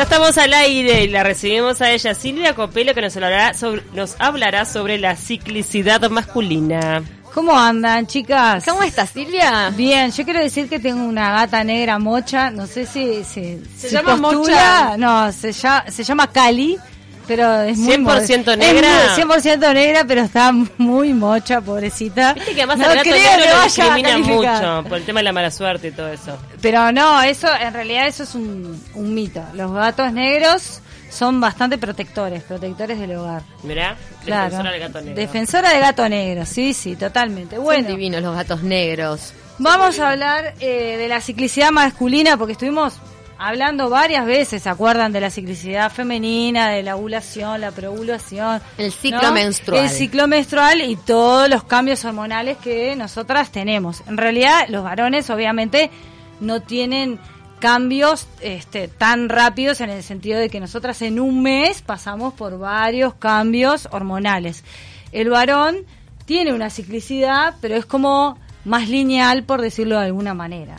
Ya estamos al aire y la recibimos a ella, Silvia Copelo, que nos hablará sobre, nos hablará sobre la ciclicidad masculina. ¿Cómo andan, chicas? ¿Cómo estás, Silvia? Bien, yo quiero decir que tengo una gata negra mocha, no sé si se, llama mocha. No, se llama Cali, pero es muy 100% negra. Es 100% negra, pero está muy mocha, pobrecita. Viste que además no creo negro que lo discrimina mucho por el tema de la mala suerte y todo eso. Pero no, eso en realidad eso es un, un mito. Los gatos negros son bastante protectores, protectores del hogar. Mirá, Claro. defensora del gato negro. Defensora de gato negro, sí, sí, totalmente. Bueno, Son divinos los gatos negros. Vamos a hablar eh, de la ciclicidad masculina porque estuvimos hablando varias veces, ¿se acuerdan? De la ciclicidad femenina, de la ovulación, la preovulación. El ciclo menstrual. El ciclo menstrual y todos los cambios hormonales que nosotras tenemos. En realidad, los varones obviamente no tienen cambios este, tan rápidos en el sentido de que nosotras en un mes pasamos por varios cambios hormonales. El varón tiene una ciclicidad, pero es como más lineal, por decirlo de alguna manera.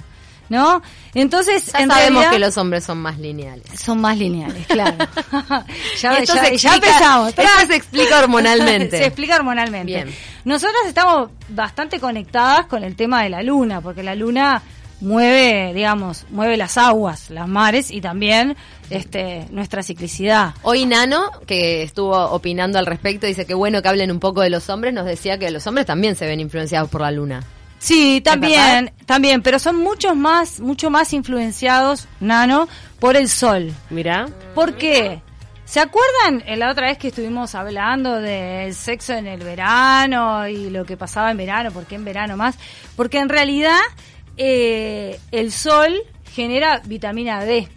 ¿No? Entonces, Ya en sabemos realidad, que los hombres son más lineales. son más lineales, claro. ya, Esto ya- se ya explica- empezamos. esto se explica hormonalmente. se explica hormonalmente. Bien. Nosotras estamos bastante conectadas con el tema de la luna, porque la luna mueve, digamos, mueve las aguas, las mares y también este nuestra ciclicidad. Hoy Nano, que estuvo opinando al respecto, dice que bueno que hablen un poco de los hombres, nos decía que los hombres también se ven influenciados por la luna. Sí, también, también, pero son muchos más, mucho más influenciados, Nano, por el sol. Mirá, ¿Por qué? ¿Se acuerdan eh, la otra vez que estuvimos hablando del sexo en el verano y lo que pasaba en verano? ¿Por qué en verano más? Porque en realidad eh, el sol genera vitamina D.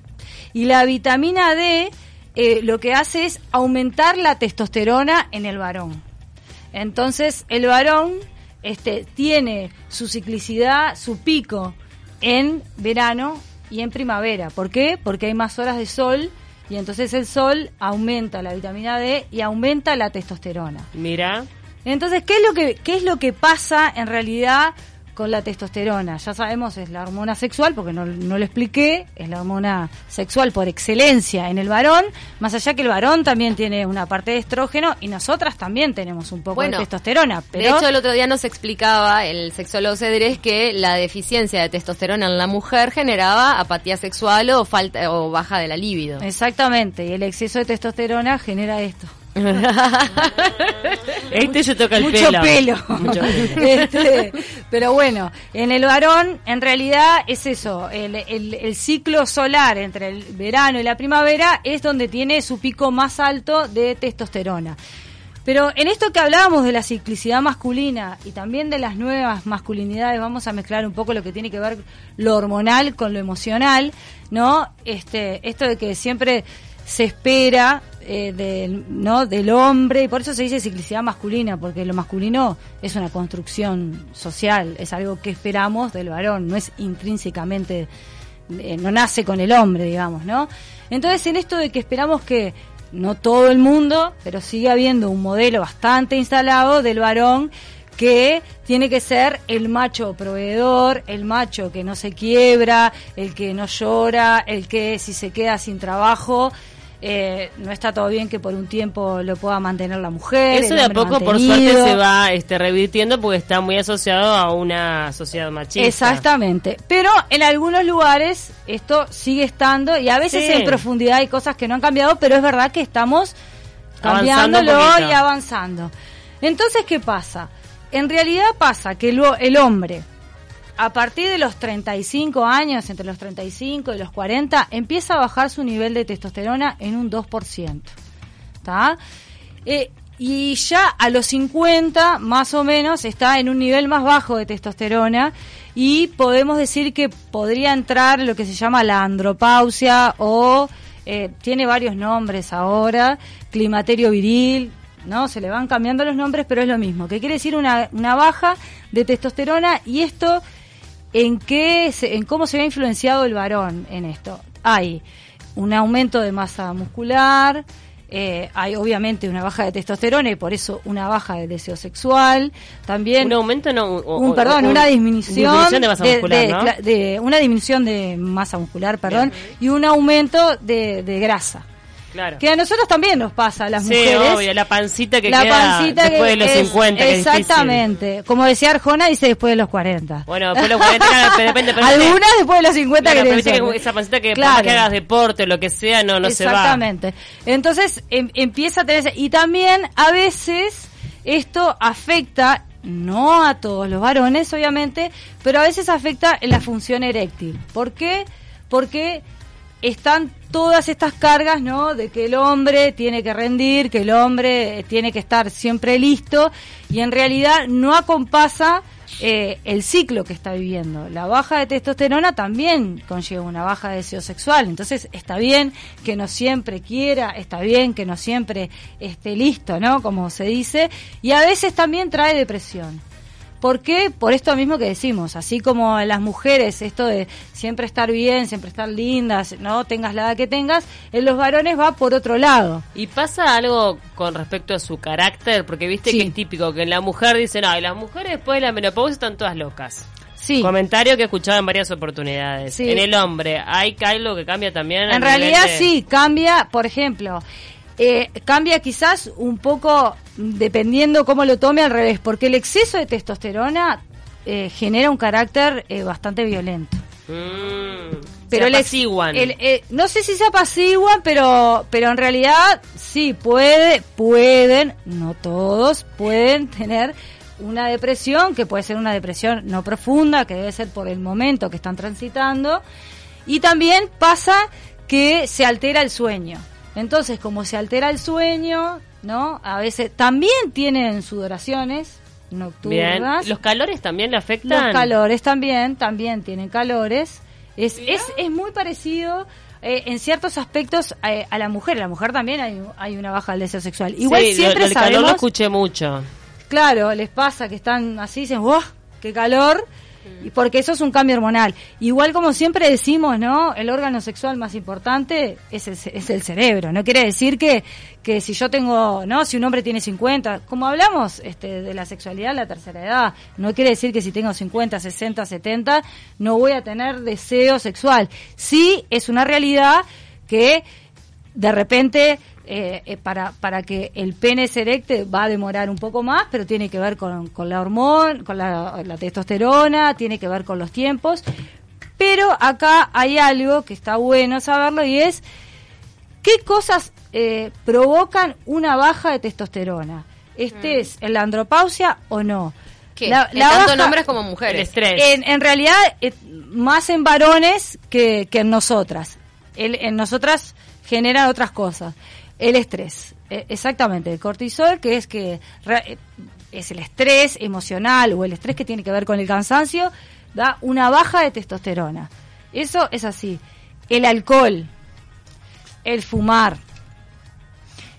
Y la vitamina D eh, lo que hace es aumentar la testosterona en el varón. Entonces el varón este, tiene su ciclicidad, su pico en verano y en primavera. ¿Por qué? Porque hay más horas de sol y entonces el sol aumenta la vitamina D y aumenta la testosterona. mirá. Entonces, ¿qué es lo que, qué es lo que pasa en realidad con la testosterona? Ya sabemos, es la hormona sexual, porque no, no lo expliqué, es la hormona sexual por excelencia en el varón, más allá que el varón también tiene una parte de estrógeno y nosotras también tenemos un poco Bueno, de testosterona. Pero De hecho, el otro día nos explicaba el sexólogo Cedrés que la deficiencia de testosterona en la mujer generaba apatía sexual o falta o baja de la libido. Exactamente, y el exceso de testosterona genera esto. Este se toca el Mucho pelo. pelo. Mucho pelo. Este, pero bueno, en el varón, en realidad es eso, el, el- el ciclo solar entre el verano y la primavera es donde tiene su pico más alto de testosterona. Pero en esto que hablábamos de la ciclicidad masculina y también de las nuevas masculinidades, vamos a mezclar un poco lo que tiene que ver lo hormonal con lo emocional, ¿no? Este, esto de que siempre se espera eh, del, ¿no? del hombre, y por eso se dice ciclicidad masculina, porque lo masculino es una construcción social, es algo que esperamos del varón, no es intrínsecamente, eh, no nace con el hombre, digamos, ¿no? Entonces, en esto de que esperamos que no todo el mundo, pero sigue habiendo un modelo bastante instalado del varón que tiene que ser el macho proveedor, el macho que no se quiebra, el que no llora, el que si se queda sin trabajo, eh, no está todo bien que por un tiempo lo pueda mantener la mujer. Eso el de a poco, por suerte, se va este, revirtiendo porque está muy asociado a una sociedad machista. Exactamente. Pero en algunos lugares esto sigue estando y a veces Sí. en profundidad hay cosas que no han cambiado, pero es verdad que estamos cambiándolo y avanzando. Entonces, ¿qué pasa? En realidad pasa que lo- el hombre, a partir de los 35 años, entre los 35 y los 40, empieza a bajar su nivel de testosterona en un 2%. ¿Está? Eh, y ya a los 50, más o menos, está en un nivel más bajo de testosterona y podemos decir que podría entrar lo que se llama la andropausia o eh, tiene varios nombres ahora, climaterio viril, ¿no? Se le van cambiando los nombres, pero es lo mismo, que quiere decir una, una baja de testosterona y esto en qué se- en cómo se ve influenciado el varón en esto. Hay un aumento de masa muscular, eh, hay obviamente una baja de testosterona y por eso una baja de deseo sexual. También un aumento, no, un, perdón, una disminución, de masa muscular, de, una disminución de masa muscular, perdón, y un aumento de, de Que a nosotros también nos pasa, a las sí, mujeres. obvio, la pancita que queda después de los 50. exactamente. Como decía Arjona, dice después de los 40. Bueno, después de los 40, depende. Algunas después de los 50 claro, que, que esa pancita que claro. que hagas deporte o lo que sea, no, no se va. Exactamente. Entonces em, empieza a tener... Y también a veces esto afecta no a todos los varones, obviamente, pero a veces afecta en la función eréctil. ¿Por qué? Porque están todas estas cargas, ¿no? De que el hombre tiene que rendir, que el hombre tiene que estar siempre listo y en realidad no acompasa eh, el ciclo que está viviendo. La baja de testosterona también conlleva una baja de deseo sexual, entonces está bien que no siempre quiera, está bien que no siempre esté listo, ¿no? Como se dice, y a veces también trae depresión. ¿Por qué? Por esto mismo que decimos, así como las mujeres, esto de siempre estar bien, siempre estar lindas, no tengas la edad que tengas, en los varones va por otro lado. ¿Y pasa algo con respecto a su carácter? Porque viste que es típico que en la mujer dicen, no, las mujeres después de la menopausia están todas locas. Sí. Comentario que he escuchado en varias oportunidades. En el hombre, ¿hay algo que cambia también? En realidad sí, cambia, por ejemplo, eh, cambia quizás un poco dependiendo cómo lo tome al revés, porque el exceso de testosterona eh, genera un carácter eh, bastante violento. Mm, pero el, el eh, no sé si se apaciguan, pero, pero en realidad sí puede, pueden, no todos, pueden tener una depresión, que puede ser una depresión no profunda, que debe ser por el momento que están transitando, y también pasa que se altera el sueño. Entonces, como se altera el sueño, ¿no? A veces también tienen sudoraciones nocturnas. ¿Los calores también le afectan? Los calores también, también tienen calores. Es, es, es muy parecido eh, en ciertos aspectos eh, a la mujer. La mujer también hay, hay una baja del deseo sexual. Igual siempre lo, calor lo escuché mucho. Claro, les pasa que están así, dicen, ¡wow! ¡Qué calor! Y porque eso es un cambio hormonal. Igual como siempre decimos, ¿no? El órgano sexual más importante es el, es el cerebro. No quiere decir que, que si yo tengo, ¿no? Si un hombre tiene 50, como hablamos este, de la sexualidad en la tercera edad, no quiere decir que si tengo 50, 60, 70, no voy a tener deseo sexual. Sí es una realidad que de repente eh, eh, para, para que el pene se erecte va a demorar un poco más, pero tiene que ver con, con la hormona, con la, testosterona, tiene que ver con los tiempos. Pero acá hay algo que está bueno saberlo y es qué cosas eh, provocan una baja de testosterona. ¿Este es en la andropausia o no? La, tanto en hombres como mujeres. En, en realidad, más en varones que, que en nosotras. en nosotras generan otras cosas. El estrés, e, exactamente, el cortisol, que es que eh, es el estrés emocional o el estrés que tiene que ver con el cansancio, da una baja de testosterona. Eso es así. El alcohol, el fumar.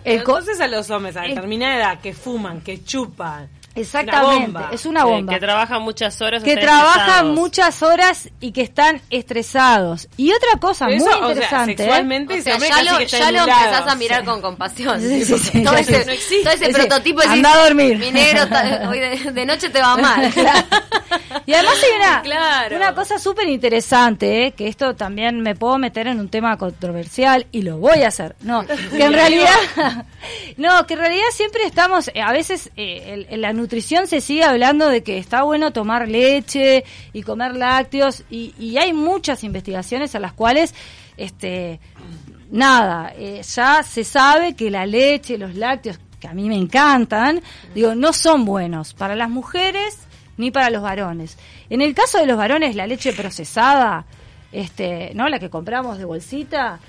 El Entonces a los hombres a determinada edad que fuman, que chupan, Exactamente, es una bomba. que trabajan muchas horas. Que trabajan muchas horas y que están estresados. Y otra cosa muy interesante. ¿eh? sexualmente, ya, lo, ya lo empezás a mirar con compasión. todo, ese, no existe. todo ese prototipo de Anda a dormir. Mi negro, hoy de, noche te va mal. y además hay una, una cosa súper interesante, ¿eh? que esto también me puedo meter en un tema controversial y lo voy a hacer. No, que en realidad, no, que en realidad siempre estamos, eh, a veces eh, el, la nutrición se sigue hablando de que está bueno tomar leche y comer lácteos y, hay muchas investigaciones a las cuales este nada eh, ya se sabe que la leche los lácteos que a mí me encantan digo no son buenos para las mujeres ni para los varones. En el caso de los varones la leche procesada este no la que compramos de bolsita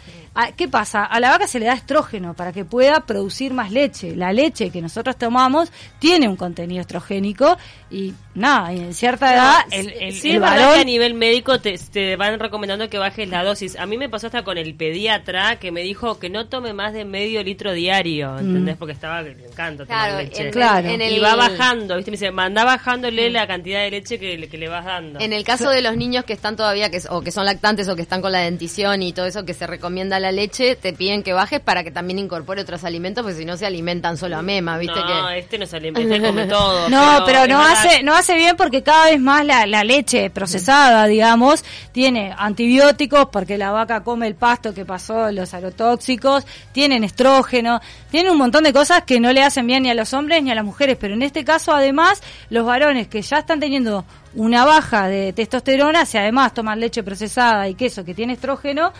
¿Qué pasa? A la vaca se le da estrógeno para que pueda producir más leche. La leche que nosotros tomamos tiene un contenido estrogénico y nada, en cierta edad el, el, sí, el a nivel médico te, te, van recomendando que bajes la dosis. A mí me pasó hasta con el pediatra que me dijo que no tome más de medio litro diario, mm. ¿entendés? Porque estaba, me encanta tomar leche. claro. y va bajando, ¿viste? Me dice, manda bajándole la cantidad de leche que, que, le vas dando. En el caso de los niños que están todavía, que, o que son lactantes o que están con la dentición y todo eso, que se recomienda la la leche, te piden que bajes para que también incorpore otros alimentos, porque si no se alimentan solo a mema, ¿viste? No, que... este no se alimenta, este come todo. No, pero, no verdad- hace no hace bien porque cada vez más la, la leche procesada, digamos, tiene antibióticos porque la vaca come el pasto que pasó, los agrotóxicos, tienen estrógeno, tiene un montón de cosas que no le hacen bien ni a los hombres ni a las mujeres, pero en este caso además los varones que ya están teniendo una baja de testosterona, si además toman leche procesada y queso que tiene estrógeno,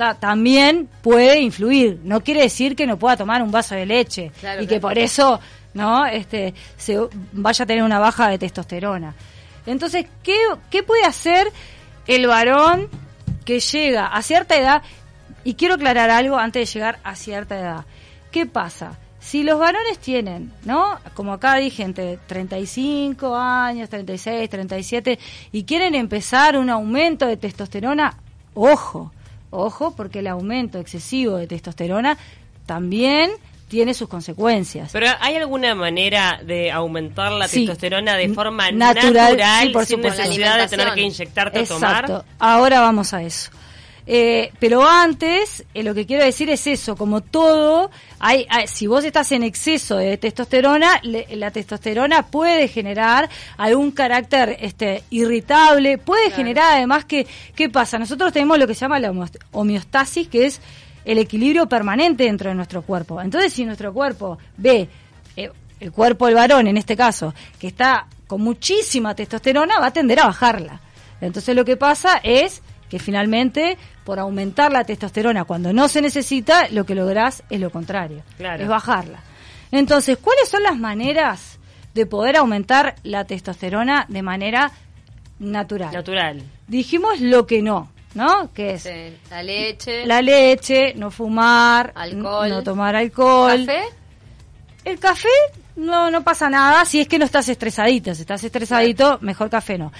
ta- también puede influir. No quiere decir que no pueda tomar un vaso de leche Claro, y que claro. por eso no este se vaya a tener una baja de testosterona. Entonces, ¿qué, qué puede hacer el varón que llega a cierta edad? Y quiero aclarar algo antes de llegar a cierta edad. ¿Qué pasa? Si los varones tienen, ¿no? Como acá dije, entre 35 años, 36, 37, y quieren empezar un aumento de testosterona, ojo, ojo, porque el aumento excesivo de testosterona también tiene sus consecuencias. Pero ¿hay alguna manera de aumentar la Sí. testosterona de forma Natural, natural, sí, por sin supuesto. necesidad de tener que inyectarte a Exacto. tomar? Ahora vamos a eso. Eh, pero antes, eh, lo que quiero decir es eso, como todo, hay, hay- si vos estás en exceso de testosterona, le- la testosterona puede generar algún carácter este, irritable, puede generar además que, ¿qué pasa? Nosotros tenemos lo que se llama la homeostasis, que es el equilibrio permanente dentro de nuestro cuerpo. Entonces, si nuestro cuerpo ve, eh, el cuerpo del varón en este caso, que está con muchísima testosterona, va a tender a bajarla. Entonces lo que pasa es que finalmente, por aumentar la testosterona cuando no se necesita, lo que lográs es lo contrario, Claro. es bajarla. Entonces, ¿cuáles son las maneras de poder aumentar la testosterona de manera natural? Natural. Dijimos lo que no, ¿no? Que es Sí, la leche, la leche, no fumar, Alcohol. no tomar alcohol. café, El café no no pasa nada si es que no estás estresadito. Si estás estresadito, mejor café no.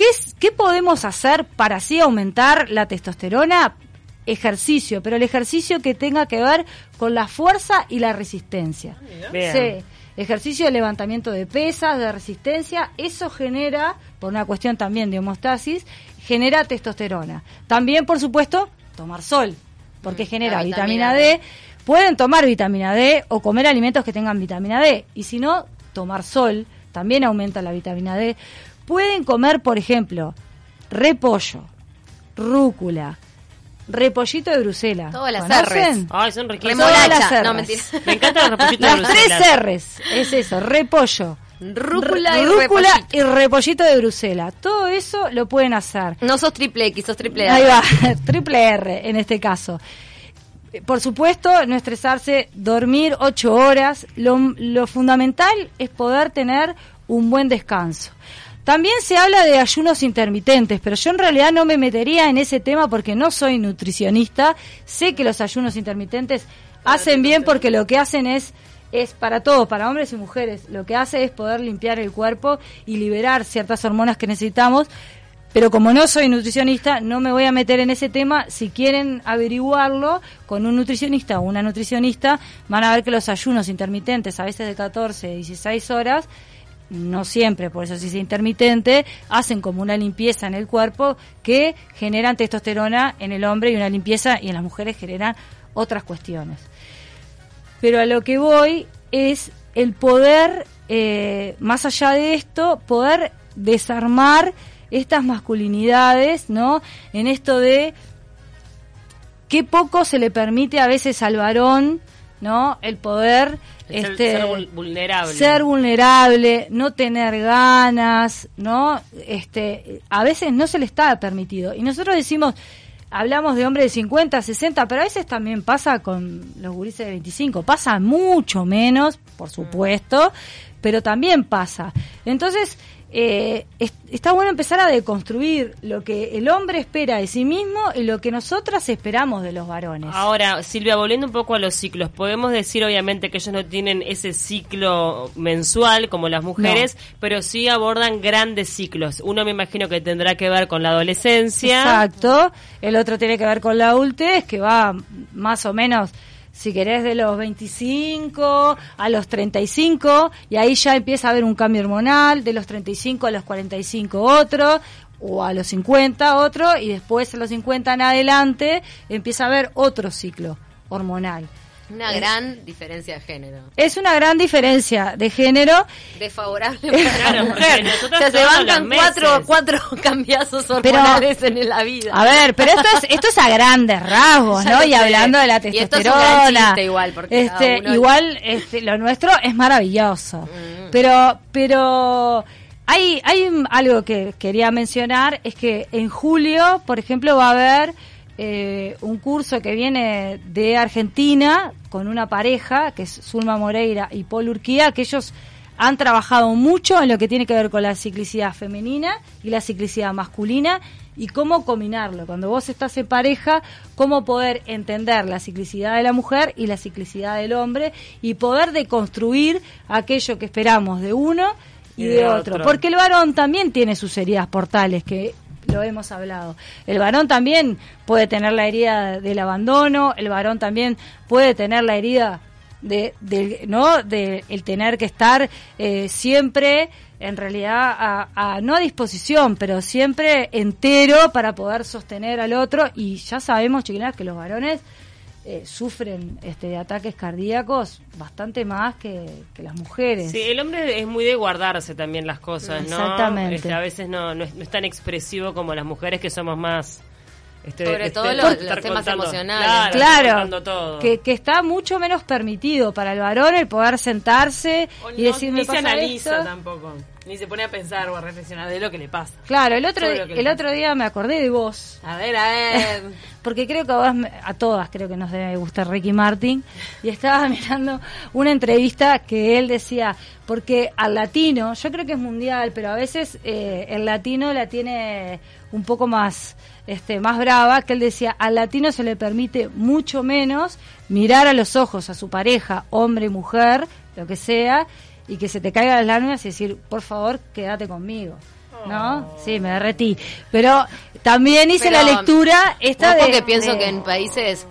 ¿Qué, es, ¿Qué podemos hacer para así aumentar la testosterona? Ejercicio, pero el ejercicio que tenga que ver con la fuerza y la resistencia. Bien. Sí, ejercicio de levantamiento de pesas, de resistencia, eso genera, por una cuestión también de homostasis, genera testosterona. También, por supuesto, tomar sol, porque Mm, genera vitamina D. Pueden tomar vitamina D o comer alimentos que tengan vitamina D. Y si no, tomar sol también aumenta la vitamina D. Pueden comer, por ejemplo, repollo, rúcula, repollito de Bruselas. Todas las ¿Conocen? R's. Ay, son riquísimos. Todas las No, mentira. Me encantan los repollitos de Las tres Bruselas. R's, es eso, repollo. Rúcula r- y rúcula repollito. y repollito de Bruselas. Todo eso lo pueden hacer. No sos triple X, sos triple Ahí A. va, triple R en este caso. Por supuesto, no estresarse, dormir ocho horas. Lo, lo fundamental es poder tener un buen descanso. También se habla de ayunos intermitentes, pero yo en realidad no me metería en ese tema porque no soy nutricionista. Sé que los ayunos intermitentes hacen bien porque lo que hacen es es para todos, para hombres y mujeres. Lo que hace es poder limpiar el cuerpo y liberar ciertas hormonas que necesitamos. Pero como no soy nutricionista, no me voy a meter en ese tema. Si quieren averiguarlo con un nutricionista o una nutricionista, van a ver que los ayunos intermitentes, a veces de 14, 16 horas, no siempre, por eso si es intermitente, hacen como una limpieza en el cuerpo que generan testosterona en el hombre y una limpieza y en las mujeres generan otras cuestiones. Pero a lo que voy es el poder, eh, más allá de esto, poder desarmar estas masculinidades, ¿no? En esto de qué poco se le permite a veces al varón, ¿no? El poder este, ser vul- vulnerable. ser vulnerable, no tener ganas, ¿no? Este, a veces no se le está permitido. Y nosotros decimos, hablamos de hombres de 50, 60, pero a veces también pasa con los gurises de 25. Pasa mucho menos, por supuesto, pero también pasa. Entonces, eh, es- está bueno empezar a deconstruir lo que el hombre espera de sí mismo y lo que nosotras esperamos de los varones. Ahora, Silvia, volviendo un poco a los ciclos, podemos decir obviamente que ellos no tienen ese ciclo mensual como las mujeres, pero sí abordan grandes ciclos. Uno me imagino que tendrá que ver con la adolescencia. Exacto. El otro tiene que ver con la adultez, que va más o menos, si querés, de los 25 a los 35, y ahí ya empieza a haber un cambio hormonal, de los 35 a los 45 otro, o a los 50 otro y después a los 50 en adelante empieza a haber otro ciclo hormonal. Una gran diferencia de género. Es una gran diferencia de género. Desfavorable para la mujer. O sea, se bancan cuatro, cuatro cambiazos hormonales en la vida. A ver, pero esto es, esto es a grandes rasgos, ¿no? Y hablando de la testosterona. Y igual, porque este, igual este, lo nuestro es maravilloso. Mm. Pero, pero hay, hay algo que quería mencionar, es que en julio, por ejemplo, va a haber eh, un curso que viene de Argentina con una pareja, que es Zulma Moreira y Paul Urquía, que ellos han trabajado mucho en lo que tiene que ver con la ciclicidad femenina y la ciclicidad masculina y cómo combinarlo. Cuando vos estás en pareja, cómo poder entender la ciclicidad de la mujer y la ciclicidad del hombre y poder deconstruir aquello que esperamos de uno y, de, otro. otro. Porque el varón también tiene sus heridas portales que lo hemos hablado. El varón también puede tener la herida del abandono, el varón también puede tener la herida de, no de el tener que estar eh, siempre en realidad a, no a disposición pero siempre entero para poder sostener al otro y ya sabemos chiquinas que los varones eh, sufren este, de ataques cardíacos bastante más que, las mujeres. Sí, el hombre es muy de guardarse también las cosas, ¿no? Exactamente. Este, a veces no, no es, tan expresivo como las mujeres que somos más... Este, Sobre este, todo los, temas emocionales. Claro, Que, que está mucho menos permitido para el varón el poder sentarse y decir, ni se analiza tampoco ni se pone a pensar o a reflexionar de lo que le pasa. Claro, el otro, el otro día me acordé de vos. A ver, a ver. Porque creo que a, vos, a todas creo que nos debe gustar Ricky Martin. Y estaba mirando una entrevista que él decía, porque al latino, yo creo que es mundial, pero a veces eh, el latino la tiene un poco más este más brava que él decía al latino se le permite mucho menos mirar a los ojos a su pareja hombre mujer lo que sea y que se te caiga las lágrimas y decir, por favor, quédate conmigo. ¿No? Oh. Sí, me derretí. Pero también hice la lectura esta de... porque pienso que en países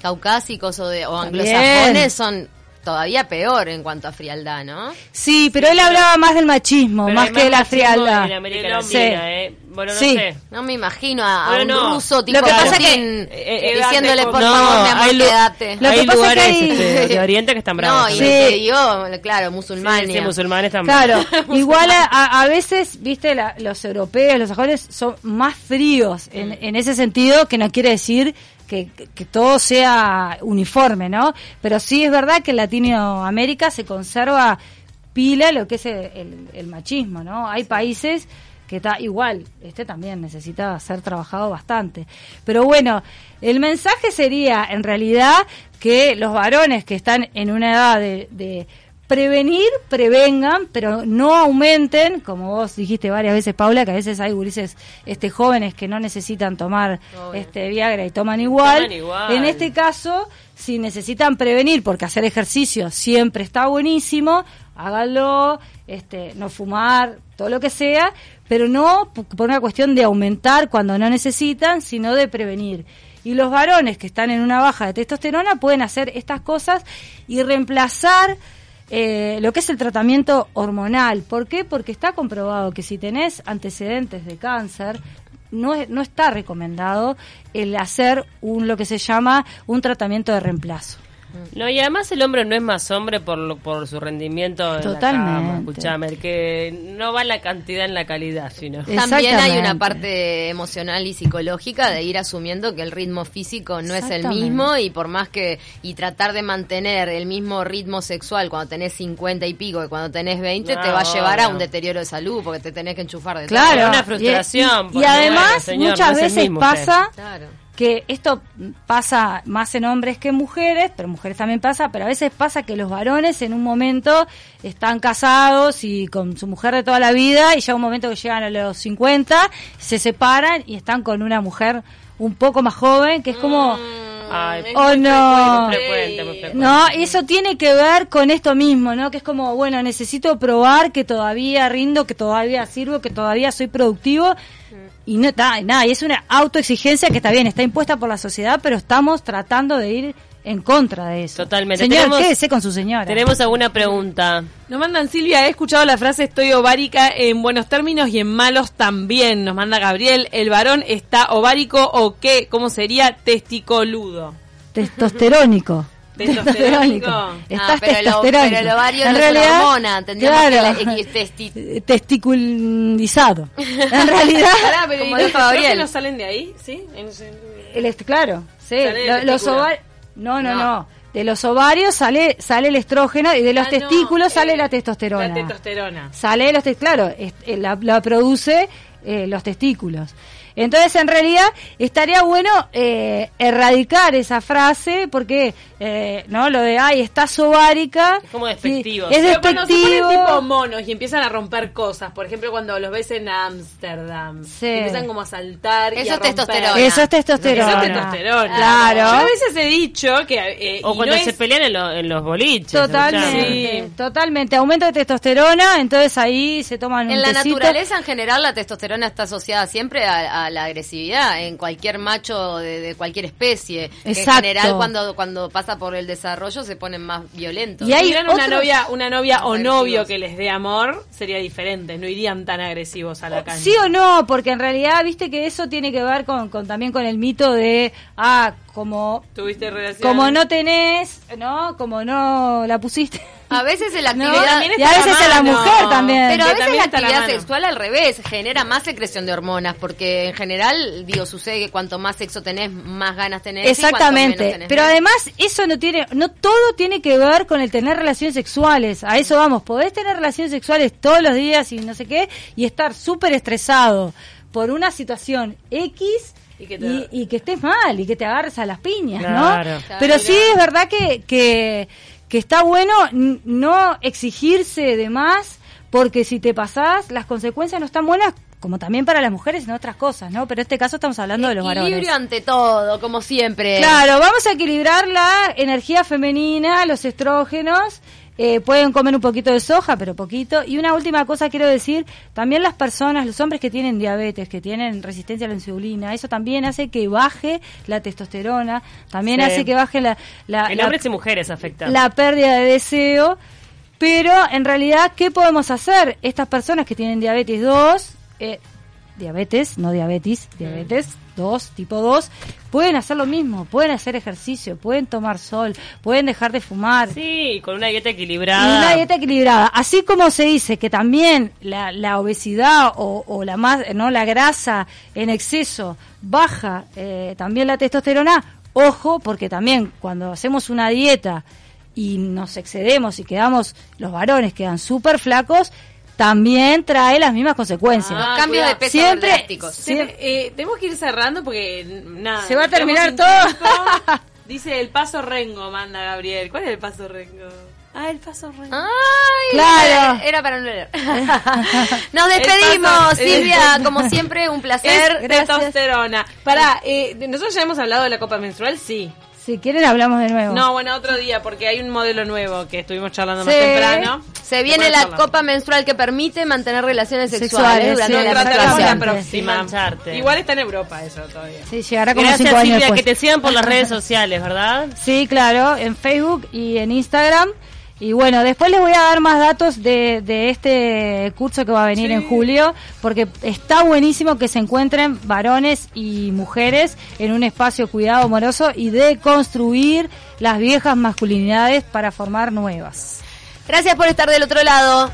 caucásicos o, de, o anglosajones son todavía peor en cuanto a frialdad, ¿no? Sí, pero él hablaba más del machismo, más que de la frialdad. En América Latina, ¿eh? Bueno, no sí. sé. No me imagino a, un ruso tipo Lo que pasa que eh, diciéndole por favor, mi amor, quédate. Lo hay lugares este, de Oriente que están bravos. No, y sí. digo, claro, musulmanes. Sí, musulmanes también. Claro, igual a, a, veces, viste, la, los europeos, los sajones son más fríos en, mm. en ese sentido, que no quiere decir que, todo sea uniforme, ¿no? Pero sí es verdad que en Latinoamérica se conserva pila lo que es el, machismo, ¿no? Hay países que está igual, este también necesita ser trabajado bastante. Pero bueno, el mensaje sería en realidad que los varones que están en una edad de prevenir, prevengan, pero no aumenten, como vos dijiste varias veces, Paula, que a veces hay gurises este, jóvenes que no necesitan tomar este Viagra y toman igual. En este caso, si necesitan prevenir, porque hacer ejercicio siempre está buenísimo, háganlo, este, no fumar, todo lo que sea, pero no por una cuestión de aumentar cuando no necesitan, sino de prevenir. Y los varones que están en una baja de testosterona pueden hacer estas cosas y reemplazar eh, lo que es el tratamiento hormonal. ¿Por qué? Porque está comprobado que si tenés antecedentes de cáncer, no, no está recomendado el hacer un lo que se llama un tratamiento de reemplazo. No, y además el hombre no es más hombre por, por su rendimiento en Totalmente. la cama, que no va la cantidad en la calidad, sino. También hay una parte emocional y psicológica de ir asumiendo que el ritmo físico no es el mismo y por más que y tratar de mantener el mismo ritmo sexual cuando tenés 50 y pico y cuando tenés 20 te va a llevar a un deterioro de salud porque te tenés que enchufar de claro, una frustración. Y, además muchas veces pasa que esto pasa más en hombres que en mujeres, pero mujeres también pasa, pero a veces pasa que los varones en un momento están casados y con su mujer de toda la vida y ya un momento que llegan a los 50 se separan y están con una mujer un poco más joven, que es como... oh no, no, eso tiene que ver con esto mismo, ¿no? Que es como, bueno, necesito probar que todavía rindo, que todavía sirvo, que todavía soy productivo y no está nada, y es una autoexigencia que está bien, está impuesta por la sociedad, pero estamos tratando de ir en contra de eso. Totalmente. Señor, Tenemos- quédese con su señora. Tenemos alguna pregunta. Nos mandan Silvia, he escuchado la frase estoy ovárica en buenos términos y en malos también. Nos manda Gabriel, ¿el varón está ovárico o qué? ¿Cómo sería testicoludo? Testosterónico. Testosterónico. Estás Ah, pero el o- testosterónico. pero el ovario en no es una realidad, hormona, claro, que testi- testiculizado. En realidad, Pará, pero ¿y Como los dijo Gabriel. salen de ahí? ¿Sí? En- en- el claro, sí, lo- los ovarios no, no, No. no, De los ovarios sale sale el estrógeno y de los Ah, no, testículos sale eh, la testosterona. La testosterona. sale de los claro, es- eh, la, la produce eh, los testículos. Entonces, en realidad, estaría bueno eh, erradicar esa frase porque, eh, ¿no? Lo de, ay, estás ovárica. Es como despectivo. Sí, es Pero cuando se ponen tipo despectivo. monos y empiezan a romper cosas, por ejemplo, cuando los ves en Ámsterdam, Sí. empiezan como a saltar y Eso a es testosterona. Eso es testosterona. Eso es testosterona. Claro. Yo a veces he dicho que... eh, O cuando no se es- pelean en, lo- en los boliches. Totalmente, Sí. totalmente. Aumento de testosterona, entonces ahí se toman un En la tecito. naturaleza en general la testosterona está asociada siempre a, a la agresividad en cualquier macho de, de cualquier especie. Exacto. En general cuando cuando pasa por el desarrollo se ponen más violentos. Y hay Si tuvieran una otros- novia, una novia o novio que les dé amor, sería diferente, no irían tan agresivos a la cancha. Sí o no, porque en realidad, viste que eso tiene que ver con, con también con el mito de, ah, como, ¿Tuviste relación? como no tenés, ¿no? Como no la pusiste. A veces en la actividad y a veces en la mujer también. Pero a veces la actividad sexual al revés genera más secreción de hormonas, porque en general, digo, sucede que cuanto más sexo tenés, más ganas tenés. y cuanto menos Exactamente, tenés, pero menos. además eso no tiene, no todo tiene que ver con el tener relaciones sexuales, a eso vamos, podés tener relaciones sexuales todos los días y no sé qué, y estar súper estresado por una situación X Y que te- y, y que estés mal y que te agarres a las piñas, Claro. ¿no? Claro. Pero sí es verdad que, que, que está bueno no exigirse de más, porque si te pasás, las consecuencias no están buenas, como también para las mujeres en otras cosas, ¿no? Pero en este caso estamos hablando de los varones. Equilibrio ante todo, como siempre. Claro, vamos a equilibrar la energía femenina, los estrógenos. Eh, pueden comer un poquito de soja, pero poquito. Y una última cosa quiero decir, también las personas, los hombres que tienen diabetes, que tienen resistencia a la insulina, eso también hace que baje la testosterona, también Sí. hace que baje la, la, En la- hombres y mujeres afecta. la pérdida de deseo. Pero en realidad, ¿qué podemos hacer? Estas personas que tienen diabetes 2, eh, diabetes, no diabetes, diabetes 2, tipo 2, pueden hacer lo mismo, pueden hacer ejercicio, pueden tomar sol, pueden dejar de fumar. Sí, con una dieta Y equilibrada. una dieta equilibrada. Así como se dice que también la, la obesidad o, o la más, no la grasa en exceso baja eh, también la testosterona, ojo, porque también cuando hacemos una dieta y nos excedemos y quedamos, los varones quedan súper flacos, también trae las mismas consecuencias. Ah, Cambios de peso Siempre-. Ten- eh, tenemos que ir cerrando porque n- nada. Se va a terminar todo. Dice el paso rengo, manda Gabriel. ¿Cuál es el paso rengo? Ah, el paso rengo. Ay, Claro. era- para no leer. Nos despedimos, paso- Silvia. Como siempre, un placer. Es gracias. testosterona. Pará, eh, nosotros ya hemos hablado de la copa menstrual, sí. Si quieren hablamos de nuevo. No, bueno, otro día, porque hay un modelo nuevo que estuvimos charlando más temprano. Se viene la copa menstrual que permite mantener relaciones sexuales, Sexuales, durante sí, la próxima. Igual está en Europa eso todavía. Sí, llegará como Gracias cinco años Silvia, después. que te sigan por las redes sociales, ¿verdad? Sí, claro, en Facebook y en Instagram. Y bueno, después les voy a dar más datos de, de este curso que va a venir en julio, porque está buenísimo que se encuentren varones y mujeres en un espacio cuidado amoroso y de construir las viejas masculinidades para formar nuevas. Gracias por estar del otro lado.